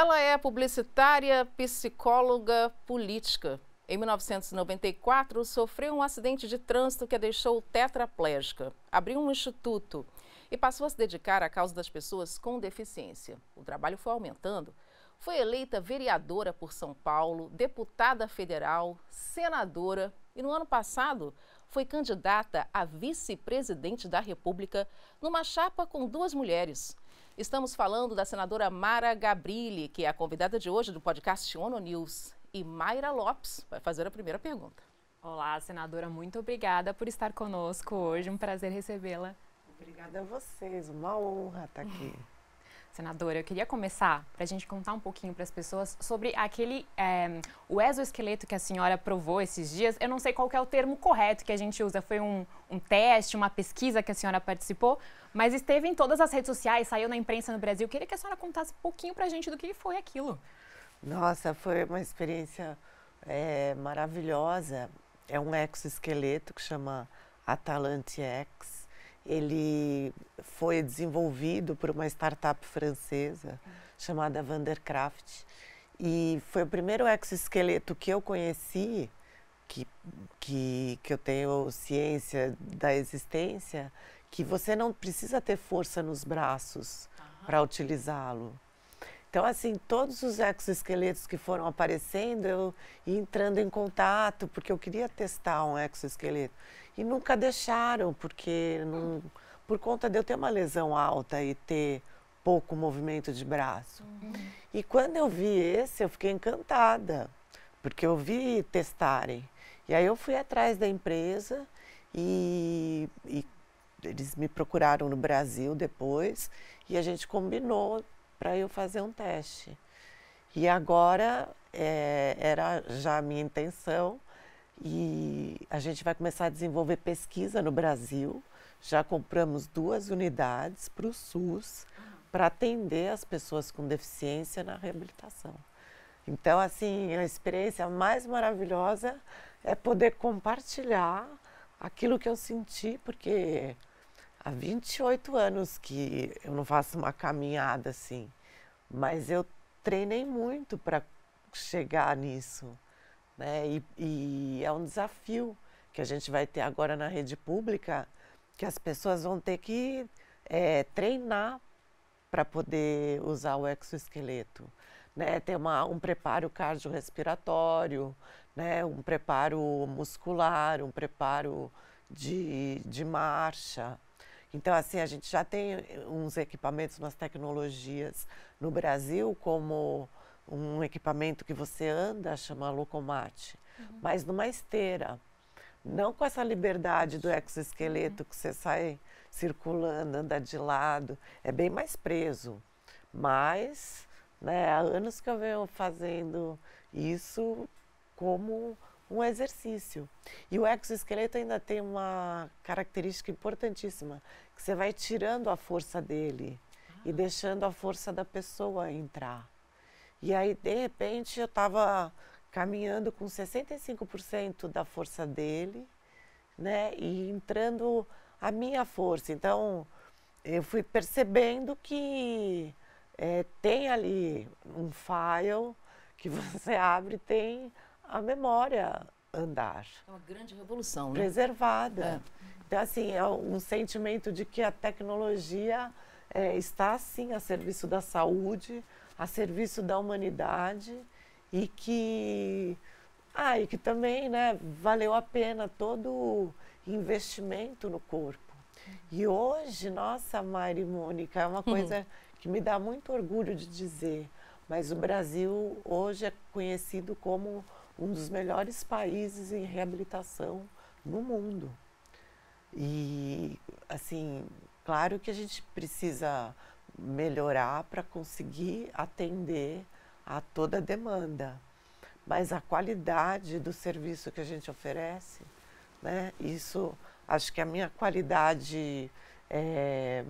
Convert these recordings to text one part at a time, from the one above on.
Ela é publicitária, psicóloga, política. Em 1994, sofreu um acidente de trânsito que a deixou tetraplégica. Abriu um instituto e passou a se dedicar à causa das pessoas com deficiência. O trabalho foi aumentando. Foi eleita vereadora por São Paulo, deputada federal, senadora e no ano passado foi candidata a vice-presidente da República numa chapa com duas mulheres. Estamos falando da senadora Mara Gabrilli, que é a convidada de hoje do podcast ONU News e Mayra Lopes vai fazer a primeira pergunta. Olá, senadora, muito obrigada por estar conosco hoje. Um prazer recebê-la. Obrigada a vocês, uma honra estar aqui. Senadora, eu queria começar para a gente contar um pouquinho para as pessoas sobre aquele é, o exoesqueleto que a senhora provou esses dias. Eu não sei qual é o termo correto que a gente usa. Foi um, um teste, uma pesquisa que a senhora participou, mas esteve em todas as redes sociais, saiu na imprensa no Brasil. Eu queria que a senhora contasse um pouquinho para a gente do que foi aquilo. Nossa, foi uma experiência é, maravilhosa. É um exoesqueleto que chama Atalante X. Ele foi desenvolvido por uma startup francesa chamada Vandercraft e foi o primeiro exoesqueleto que eu conheci, que, que, que eu tenho ciência da existência, que você não precisa ter força nos braços para utilizá-lo. Então, assim, todos os exoesqueletos que foram aparecendo, eu ia entrando em contato, porque eu queria testar um exoesqueleto. E nunca deixaram, porque não, por conta de eu ter uma lesão alta e ter pouco movimento de braço. Uhum. E quando eu vi esse, eu fiquei encantada, porque eu vi testarem. E aí eu fui atrás da empresa e, e eles me procuraram no Brasil depois e a gente combinou para eu fazer um teste. E agora é, era já a minha intenção e a gente vai começar a desenvolver pesquisa no Brasil. Já compramos duas unidades para o SUS para atender as pessoas com deficiência na reabilitação. Então, assim, a experiência mais maravilhosa é poder compartilhar aquilo que eu senti, porque há 28 anos que eu não faço uma caminhada assim, mas eu treinei muito para chegar nisso, né? E, e, é um desafio que a gente vai ter agora na rede pública, que as pessoas vão ter que é, treinar para poder usar o exoesqueleto, né? Ter uma, um preparo cardiorrespiratório, né? Um preparo muscular, um preparo de, de marcha, então, assim, a gente já tem uns equipamentos, umas tecnologias no Brasil, como um equipamento que você anda, chama Locomate, uhum. mas numa esteira. Não com essa liberdade do exoesqueleto uhum. que você sai circulando, anda de lado. É bem mais preso. Mas, né, há anos que eu venho fazendo isso como um exercício. E o exoesqueleto ainda tem uma característica importantíssima, que você vai tirando a força dele ah. e deixando a força da pessoa entrar. E aí, de repente, eu estava caminhando com 65% da força dele, né? E entrando a minha força. Então, eu fui percebendo que é, tem ali um file que você abre tem a memória andar. É uma grande revolução, né? Preservada. É. Então, assim, é um sentimento de que a tecnologia é, está, sim, a serviço da saúde, a serviço da humanidade e que, ah, e que também, né, valeu a pena todo o investimento no corpo. E hoje, nossa, Mari Mônica, é uma coisa que me dá muito orgulho de dizer, mas o Brasil hoje é conhecido como um dos melhores países em reabilitação no mundo. E, assim, claro que a gente precisa melhorar para conseguir atender a toda a demanda, mas a qualidade do serviço que a gente oferece, né, isso, acho que a minha qualidade é,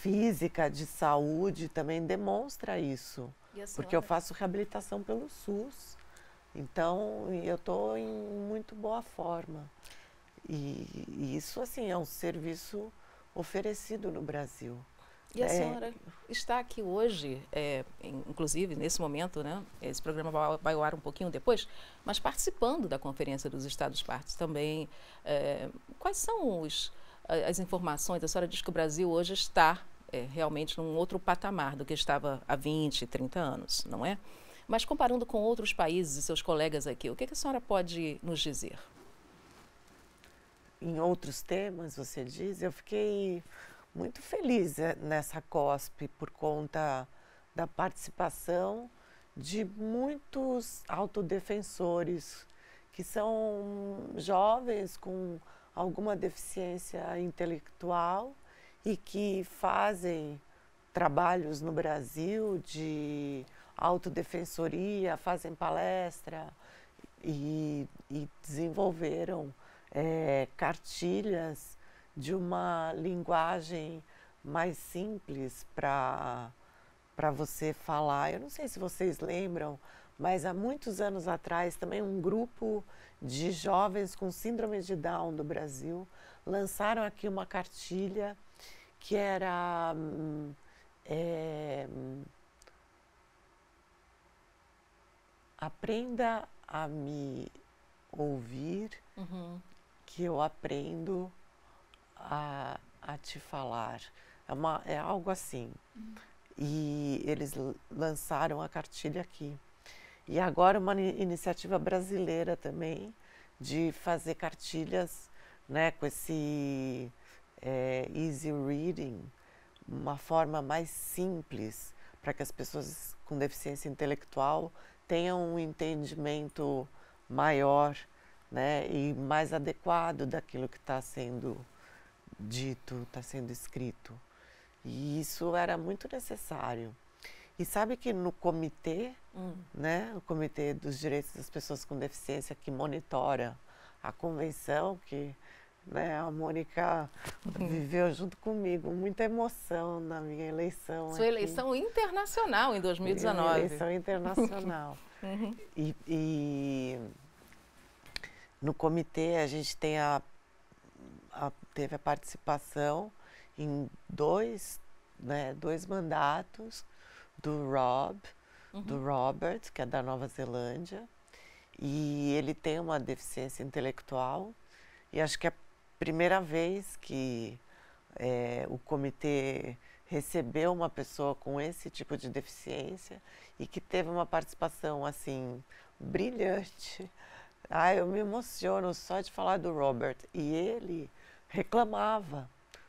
física, de saúde, também demonstra isso, porque eu faço reabilitação pelo SUS. Então, eu estou em muito boa forma. E, e, isso, assim, é um serviço oferecido no Brasil. E a é... senhora está aqui hoje, é, inclusive nesse momento, né? Esse programa vai, vai ao ar um pouquinho depois, mas participando da Conferência dos Estados Partes também. É, quais são os, as informações? A senhora diz que o Brasil hoje está é, realmente num outro patamar do que estava há 20, 30 anos, não é? Mas comparando com outros países e seus colegas aqui, o que, que a senhora pode nos dizer? Em outros temas, você diz, eu fiquei muito feliz eh, nessa COSP por conta da participação de muitos autodefensores que são jovens com alguma deficiência intelectual e que fazem trabalhos no Brasil de autodefensoria, fazem palestra e, e desenvolveram é, cartilhas de uma linguagem mais simples para você falar. Eu não sei se vocês lembram, mas há muitos anos atrás também um grupo de jovens com síndrome de Down do Brasil lançaram aqui uma cartilha que era é, aprenda a me ouvir, uhum. que eu aprendo a, a te falar. É, uma, é algo assim. Uhum. E eles lançaram a cartilha aqui. E agora uma iniciativa brasileira também de fazer cartilhas né, com esse é, easy reading, uma forma mais simples para que as pessoas com deficiência intelectual tenham um entendimento maior né, e mais adequado daquilo que está sendo dito, está sendo escrito. E isso era muito necessário. E sabe que no comitê, hum. né, o Comitê dos Direitos das Pessoas com Deficiência, que monitora a convenção, que né, a Mônica uhum. viveu junto comigo, muita emoção na minha eleição. Sua aqui. eleição internacional em 2019. Minha eleição internacional. uhum. e, e no comitê a gente tem a, a, teve a participação em dois, né, dois mandatos do Rob, uhum. do Robert, que é da Nova Zelândia, e ele tem uma deficiência intelectual e acho que é primeira vez que é, o comitê recebeu uma pessoa com esse tipo de deficiência e que teve uma participação assim brilhante ah, eu me emociono só de falar do Robert. E ele reclamava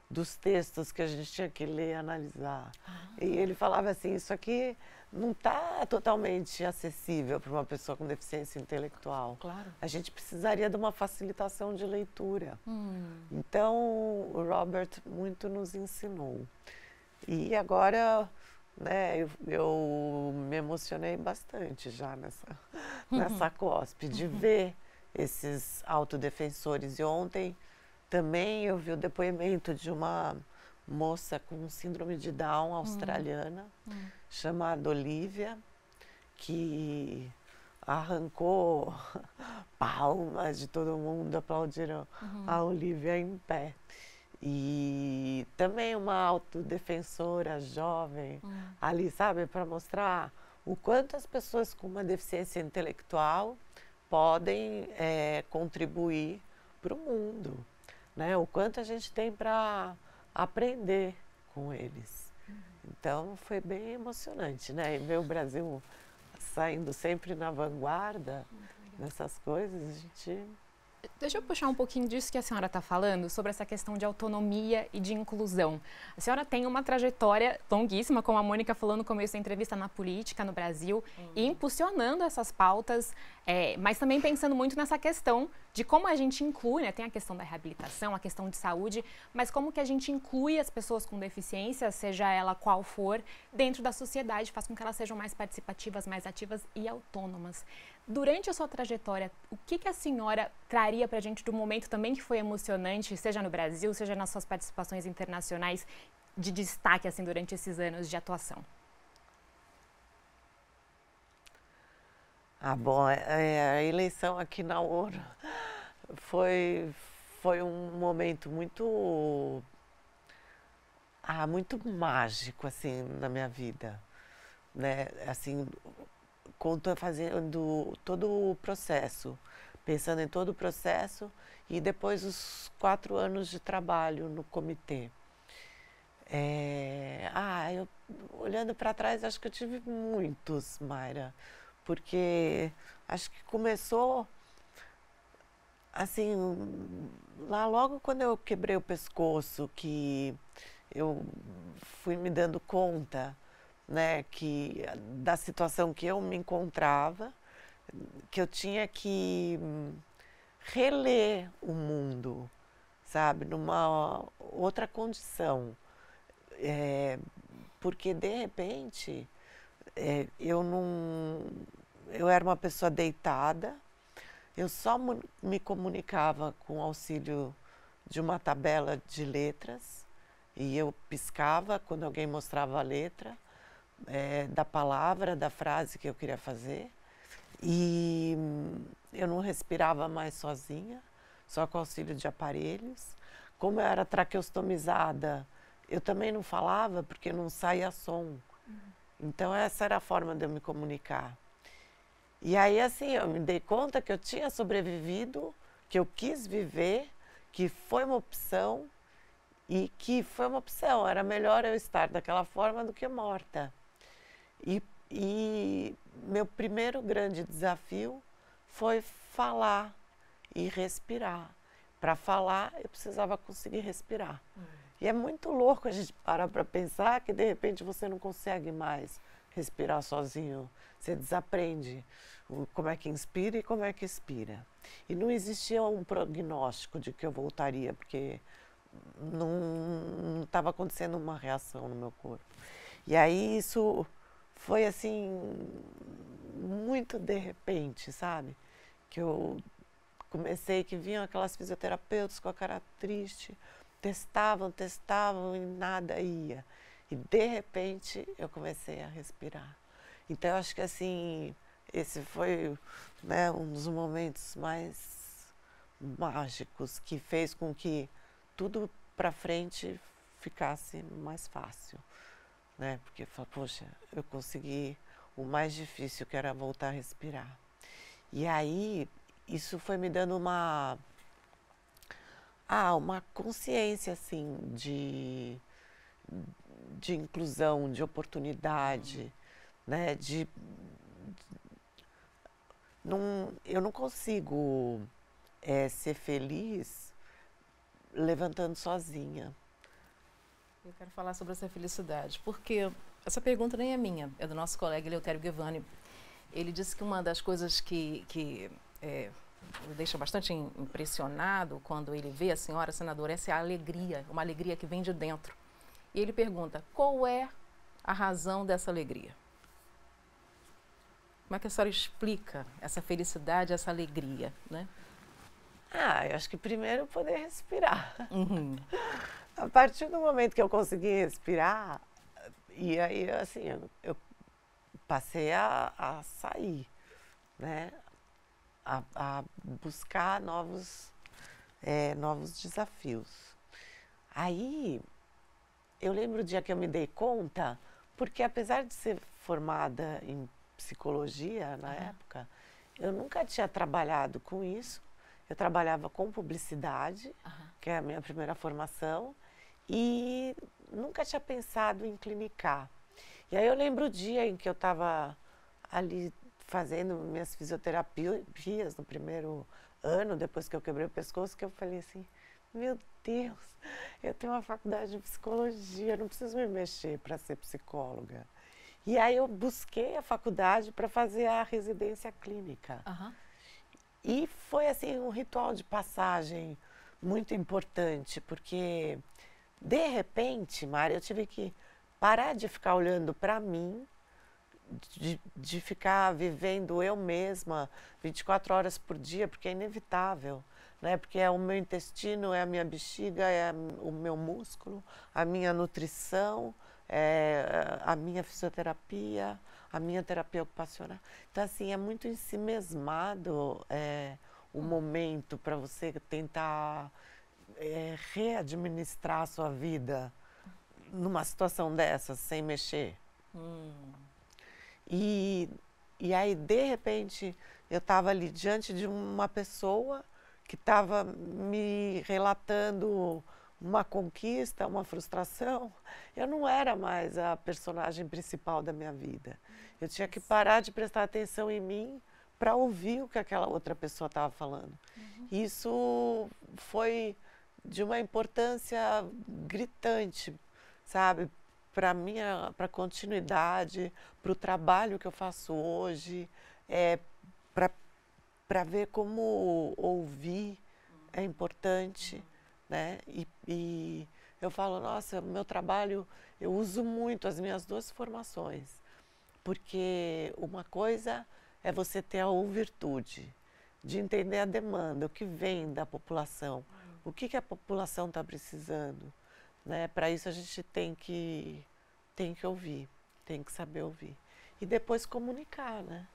dos textos que a gente tinha que ler analisar. Ah. E ele falava assim: isso aqui não está totalmente acessível para uma pessoa com deficiência intelectual. Claro. A gente precisaria de uma facilitação de leitura. Hum. Então, o Robert muito nos ensinou. E agora né, eu, eu me emocionei bastante já nessa, nessa COSP, de uhum. ver esses autodefensores. E ontem também eu vi o depoimento de uma moça com síndrome de Down australiana, uhum. chamada Olivia, que arrancou palmas de todo mundo, aplaudiram uhum. a Olivia em pé. E também uma autodefensora jovem uhum. ali, sabe, para mostrar o quanto as pessoas com uma deficiência intelectual podem é, contribuir para o mundo, né? O quanto a gente tem para aprender com eles. Uhum. Então foi bem emocionante, né? E ver o Brasil saindo sempre na vanguarda nessas coisas, a gente Deixa eu puxar um pouquinho disso que a senhora está falando, sobre essa questão de autonomia e de inclusão. A senhora tem uma trajetória longuíssima, como a Mônica falou no começo da entrevista, na política no Brasil, uhum. e impulsionando essas pautas, é, mas também pensando muito nessa questão de como a gente inclui, né? tem a questão da reabilitação, a questão de saúde, mas como que a gente inclui as pessoas com deficiência, seja ela qual for, dentro da sociedade, faz com que elas sejam mais participativas, mais ativas e autônomas. Durante a sua trajetória, o que, que a senhora traria para a gente do momento também que foi emocionante, seja no Brasil, seja nas suas participações internacionais, de destaque assim durante esses anos de atuação? Ah, bom, é, é, a eleição aqui na ONU foi, foi um momento muito Ah, muito mágico, assim, na minha vida, né? Assim, conta fazendo todo o processo, pensando em todo o processo e depois os quatro anos de trabalho no comitê. É, ah, eu, olhando para trás, acho que eu tive muitos, Mayra, porque acho que começou assim, lá logo quando eu quebrei o pescoço, que eu fui me dando conta, né, que da situação que eu me encontrava, que eu tinha que reler o mundo, sabe, numa outra condição é, porque de repente é, eu não. Eu era uma pessoa deitada, eu só me comunicava com auxílio de uma tabela de letras e eu piscava quando alguém mostrava a letra é, da palavra, da frase que eu queria fazer. E eu não respirava mais sozinha, só com auxílio de aparelhos. Como eu era traqueostomizada, eu também não falava porque não saía som. Então essa era a forma de eu me comunicar. E aí assim, eu me dei conta que eu tinha sobrevivido, que eu quis viver, que foi uma opção e que foi uma opção, era melhor eu estar daquela forma do que morta. E, e meu primeiro grande desafio foi falar e respirar. Para falar, eu precisava conseguir respirar. Uhum. E é muito louco a gente parar para pensar que de repente você não consegue mais respirar sozinho. Você desaprende como é que inspira e como é que expira. E não existia um prognóstico de que eu voltaria, porque não estava acontecendo uma reação no meu corpo. E aí isso foi assim, muito de repente, sabe? Que eu comecei, que vinham aquelas fisioterapeutas com a cara triste testavam, testavam e nada ia. E de repente eu comecei a respirar. Então eu acho que assim, esse foi né, um dos momentos mais mágicos que fez com que tudo para frente ficasse mais fácil, né? Porque poxa, eu consegui o mais difícil que era voltar a respirar. E aí isso foi me dando uma ah, uma consciência assim de, de inclusão, de oportunidade, né? De, não, eu não consigo é, ser feliz levantando sozinha. Eu quero falar sobre essa felicidade, porque essa pergunta nem é minha, é do nosso colega Eleutério Guevani. Ele disse que uma das coisas que, que é, o deixa bastante impressionado quando ele vê a senhora senadora, essa é a alegria, uma alegria que vem de dentro. E ele pergunta: qual é a razão dessa alegria? Como é que a senhora explica essa felicidade, essa alegria, né? Ah, eu acho que primeiro poder respirar. Uhum. A partir do momento que eu consegui respirar, e aí assim, eu, eu passei a, a sair, né? a, a buscar novos, é, novos desafios. Aí, eu lembro o dia que eu me dei conta, porque apesar de ser formada em psicologia na uhum. época, eu nunca tinha trabalhado com isso. Eu trabalhava com publicidade, uhum. que é a minha primeira formação, e nunca tinha pensado em clinicar. E aí eu lembro o dia em que eu estava ali fazendo minhas fisioterapias no primeiro ano, depois que eu quebrei o pescoço, que eu falei assim, meu Deus, eu tenho uma faculdade de psicologia, não preciso me mexer para ser psicóloga. E aí eu busquei a faculdade para fazer a residência clínica. Uhum. E foi assim um ritual de passagem muito importante, porque de repente, Mari, eu tive que parar de ficar olhando para mim de, de ficar vivendo eu mesma 24 horas por dia, porque é inevitável. Né? Porque é o meu intestino, é a minha bexiga, é o meu músculo, a minha nutrição, é a minha fisioterapia, a minha terapia ocupacional. Então, assim, é muito ensimesmado é, o momento para você tentar é, readministrar a sua vida numa situação dessas sem mexer. Hum. E, e aí, de repente, eu estava ali diante de uma pessoa que estava me relatando uma conquista, uma frustração. Eu não era mais a personagem principal da minha vida. Eu tinha que parar de prestar atenção em mim para ouvir o que aquela outra pessoa estava falando. Uhum. Isso foi de uma importância gritante, sabe, para minha, para continuidade, para o trabalho que eu faço hoje, é para para ver como ouvir é importante, né? E, e eu falo, nossa, meu trabalho, eu uso muito as minhas duas formações, porque uma coisa é você ter a virtude de entender a demanda, o que vem da população, o que, que a população está precisando. Né? Para isso a gente tem que, tem que ouvir, tem que saber ouvir. E depois comunicar, né?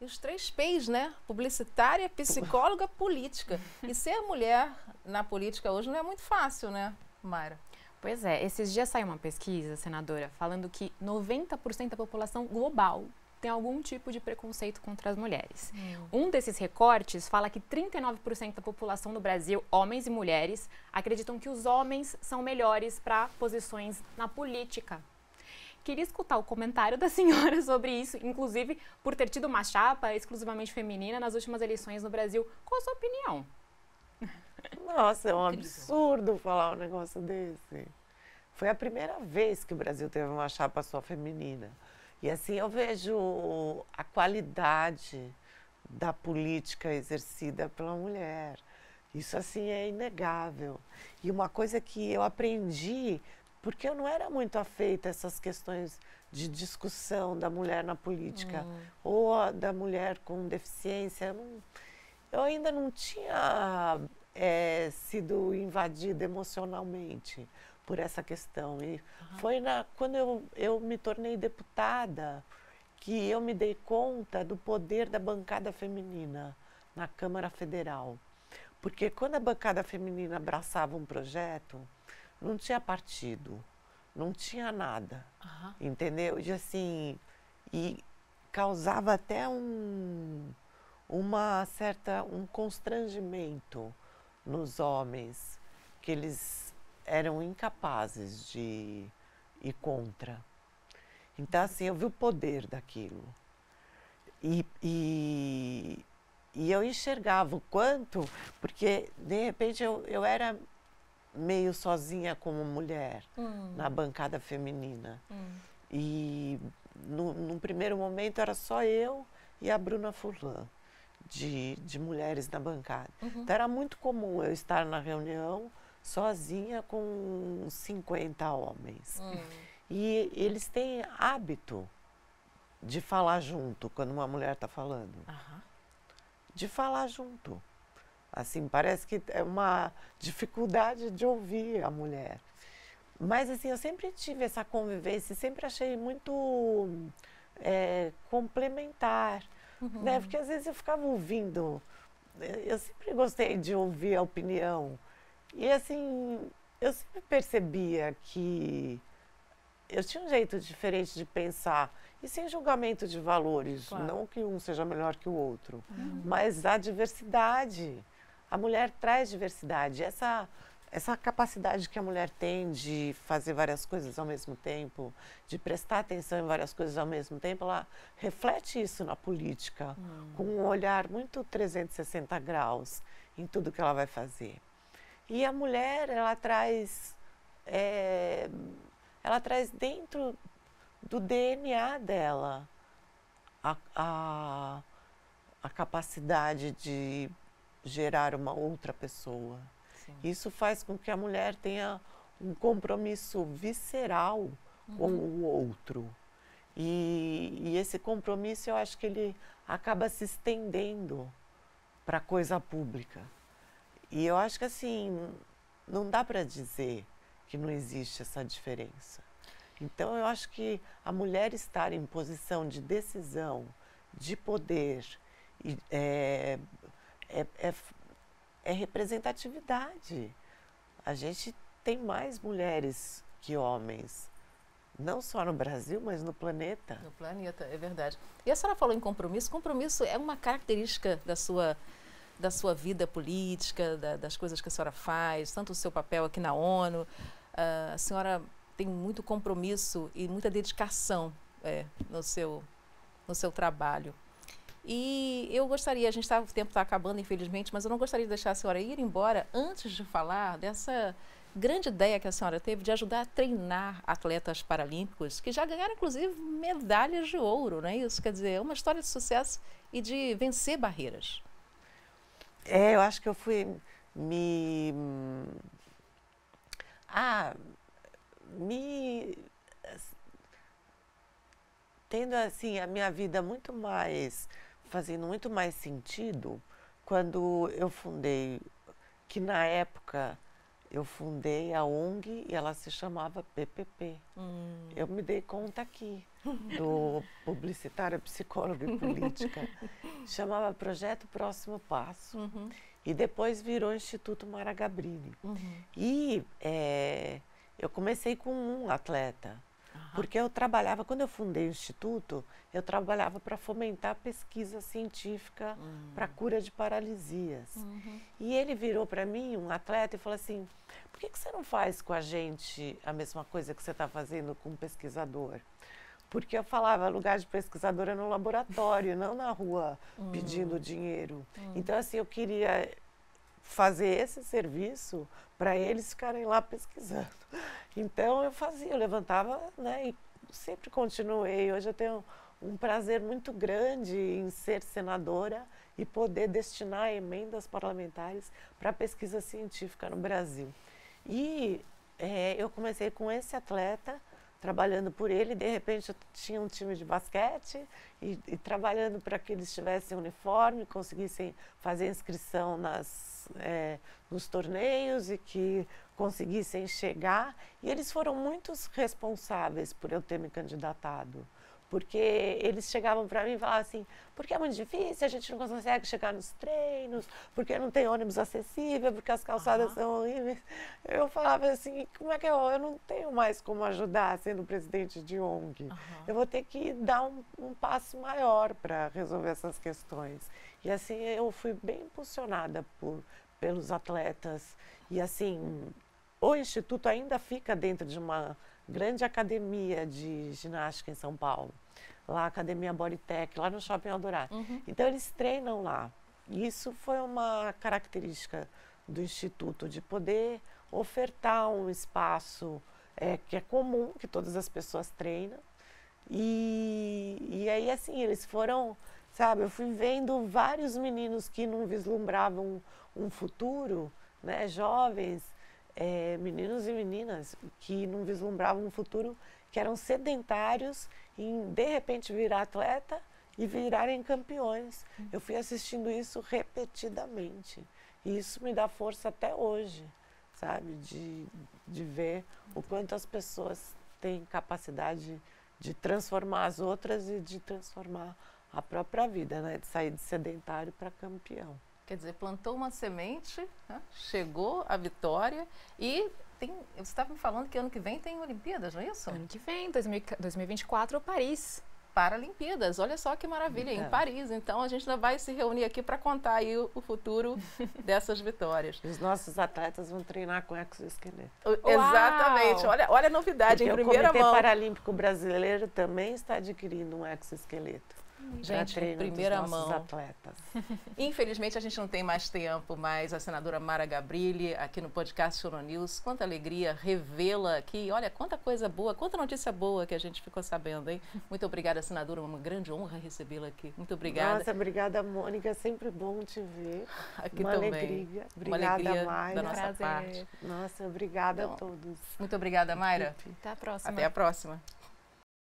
E os três P's, né? Publicitária, psicóloga, política. E ser mulher na política hoje não é muito fácil, né, Mayra? Pois é, esses dias saiu uma pesquisa, senadora, falando que 90% da população global tem algum tipo de preconceito contra as mulheres. Hum. Um desses recortes fala que 39% da população do Brasil, homens e mulheres, acreditam que os homens são melhores para posições na política. Queria escutar o comentário da senhora sobre isso, inclusive por ter tido uma chapa exclusivamente feminina nas últimas eleições no Brasil. Qual a sua opinião? Nossa, é um absurdo falar um negócio desse. Foi a primeira vez que o Brasil teve uma chapa só feminina. E assim eu vejo a qualidade da política exercida pela mulher. Isso assim é inegável. E uma coisa que eu aprendi porque eu não era muito afeita a essas questões de discussão da mulher na política hum. ou da mulher com deficiência. Eu, não, eu ainda não tinha é, sido invadida emocionalmente por essa questão. E uhum. foi na, quando eu, eu me tornei deputada que eu me dei conta do poder da bancada feminina na Câmara Federal. Porque quando a bancada feminina abraçava um projeto, não tinha partido, não tinha nada, uhum. entendeu? E assim, e causava até um, uma certa, um constrangimento nos homens, que eles eram incapazes de ir contra. Então, assim, eu vi o poder daquilo. E, e, e eu enxergava o quanto, porque de repente eu, eu era meio sozinha como mulher hum. na bancada feminina. Hum. E no, no, primeiro momento era só eu e a Bruna Furlan, de, de mulheres na bancada. Uhum. Então era muito comum eu estar na reunião sozinha com 50 homens. Hum. E eles têm hábito de falar junto quando uma mulher está falando. Uhum. De falar junto. Assim, parece que é uma dificuldade de ouvir a mulher. Mas, assim, eu sempre tive essa convivência, sempre achei muito é, complementar, uhum. né? Porque às vezes eu ficava ouvindo, eu sempre gostei de ouvir a opinião. E, assim, eu sempre percebia que eu tinha um jeito diferente de pensar e sem julgamento de valores, claro. não que um seja melhor que o outro, uhum. mas a diversidade a mulher traz diversidade. Essa, essa capacidade que a mulher tem de fazer várias coisas ao mesmo tempo, de prestar atenção em várias coisas ao mesmo tempo, ela reflete isso na política, hum. com um olhar muito 360 graus em tudo que ela vai fazer. E a mulher, ela traz, é, ela traz dentro do DNA dela a, a, a capacidade de gerar uma outra pessoa. Sim. Isso faz com que a mulher tenha um compromisso visceral uhum. com o outro. E, e, esse compromisso eu acho que ele acaba se estendendo para a coisa pública. E eu acho que assim, não dá para dizer que não existe essa diferença. Então eu acho que a mulher estar em posição de decisão, de poder, é, é, é, é representatividade. A gente tem mais mulheres que homens, não só no Brasil, mas no planeta. No planeta, é verdade. E a senhora falou em compromisso. Compromisso é uma característica da sua, da sua vida política, da, das coisas que a senhora faz, tanto o seu papel aqui na ONU. Uh, a senhora tem muito compromisso e muita dedicação é, no, seu, no seu trabalho. E eu gostaria, a gente tá, o tempo está acabando, infelizmente, mas eu não gostaria de deixar a senhora ir embora antes de falar dessa grande ideia que a senhora teve de ajudar a treinar atletas paralímpicos que já ganharam, inclusive, medalhas de ouro, não é isso? Quer dizer, é uma história de sucesso e de vencer barreiras. É, eu acho que eu fui me. Ah, me. Tendo assim a minha vida muito mais. fazendo muito mais sentido quando eu fundei, que na época eu fundei a ONG e ela se chamava PPP. Hum. Eu me dei conta aqui, do publicitária, psicóloga e política. chamava Projeto Próximo Passo. Uhum. E depois virou Instituto Mara Gabrini. Uhum. E é, eu comecei com um atleta. Porque eu trabalhava, quando eu fundei o instituto, eu trabalhava para fomentar a pesquisa científica uhum. para cura de paralisias. Uhum. E ele virou para mim, um atleta, e falou assim: por que, que você não faz com a gente a mesma coisa que você está fazendo com um pesquisador? Porque eu falava, lugar de pesquisador é no laboratório, não na rua pedindo dinheiro. Uhum. Então, assim, eu queria fazer esse serviço para eles ficarem lá pesquisando. Então eu fazia, eu levantava, né, e sempre continuei. Hoje eu tenho um prazer muito grande em ser senadora e poder destinar emendas parlamentares para pesquisa científica no Brasil. E é, eu comecei com esse atleta, trabalhando por ele, de repente eu tinha um time de basquete e, e trabalhando para que eles tivessem uniforme, conseguissem fazer inscrição nas, é, nos torneios e que conseguissem chegar. E eles foram muito responsáveis por eu ter me candidatado. Porque eles chegavam para mim e falavam assim: porque é muito difícil, a gente não consegue chegar nos treinos, porque não tem ônibus acessível, porque as calçadas uhum. são horríveis. Eu falava assim: como é que eu, eu não tenho mais como ajudar sendo presidente de ONG? Uhum. Eu vou ter que dar um, um passo maior para resolver essas questões. E assim eu fui bem impulsionada por, pelos atletas. E assim, o Instituto ainda fica dentro de uma grande academia de ginástica em São Paulo, lá a Academia Bodytech, lá no Shopping Eldorado. Uhum. Então eles treinam lá. Isso foi uma característica do Instituto, de poder ofertar um espaço é, que é comum, que todas as pessoas treinam. E, e aí, assim, eles foram, sabe, eu fui vendo vários meninos que não vislumbravam um futuro, né, jovens, é, meninos e meninas que não vislumbravam um futuro, que eram sedentários em de repente virar atleta e virarem campeões. Eu fui assistindo isso repetidamente. E isso me dá força até hoje, sabe? De, de ver o quanto as pessoas têm capacidade de transformar as outras e de transformar a própria vida, né? De sair de sedentário para campeão. Quer dizer, plantou uma semente, né? chegou a vitória e tem, você estava me falando que ano que vem tem Olimpíadas, não é isso? Ano que vem, 2024, Paris. Paralimpíadas, olha só que maravilha, é. em Paris. Então a gente ainda vai se reunir aqui para contar aí o, o futuro dessas vitórias. Os nossos atletas vão treinar com exoesqueleto. Exatamente, olha, olha a novidade Porque em primeira mão. O Comitê Paralímpico Brasileiro também está adquirindo um exoesqueleto. Gente, em primeira mão. Atletas. Infelizmente a gente não tem mais tempo, mas a senadora Mara Gabrilli, aqui no podcast Choro News, quanta alegria revê-la aqui. Olha, quanta coisa boa, quanta notícia boa que a gente ficou sabendo, hein? Muito obrigada, senadora, uma grande honra recebê-la aqui. Muito obrigada. Nossa, obrigada, Mônica, é sempre bom te ver. Aqui uma também. Alegria. Obrigada, uma alegria Mayra. da nossa Prazer. parte. Nossa, obrigada então, a todos. Muito obrigada, Mayra. Até a próxima. Até a próxima.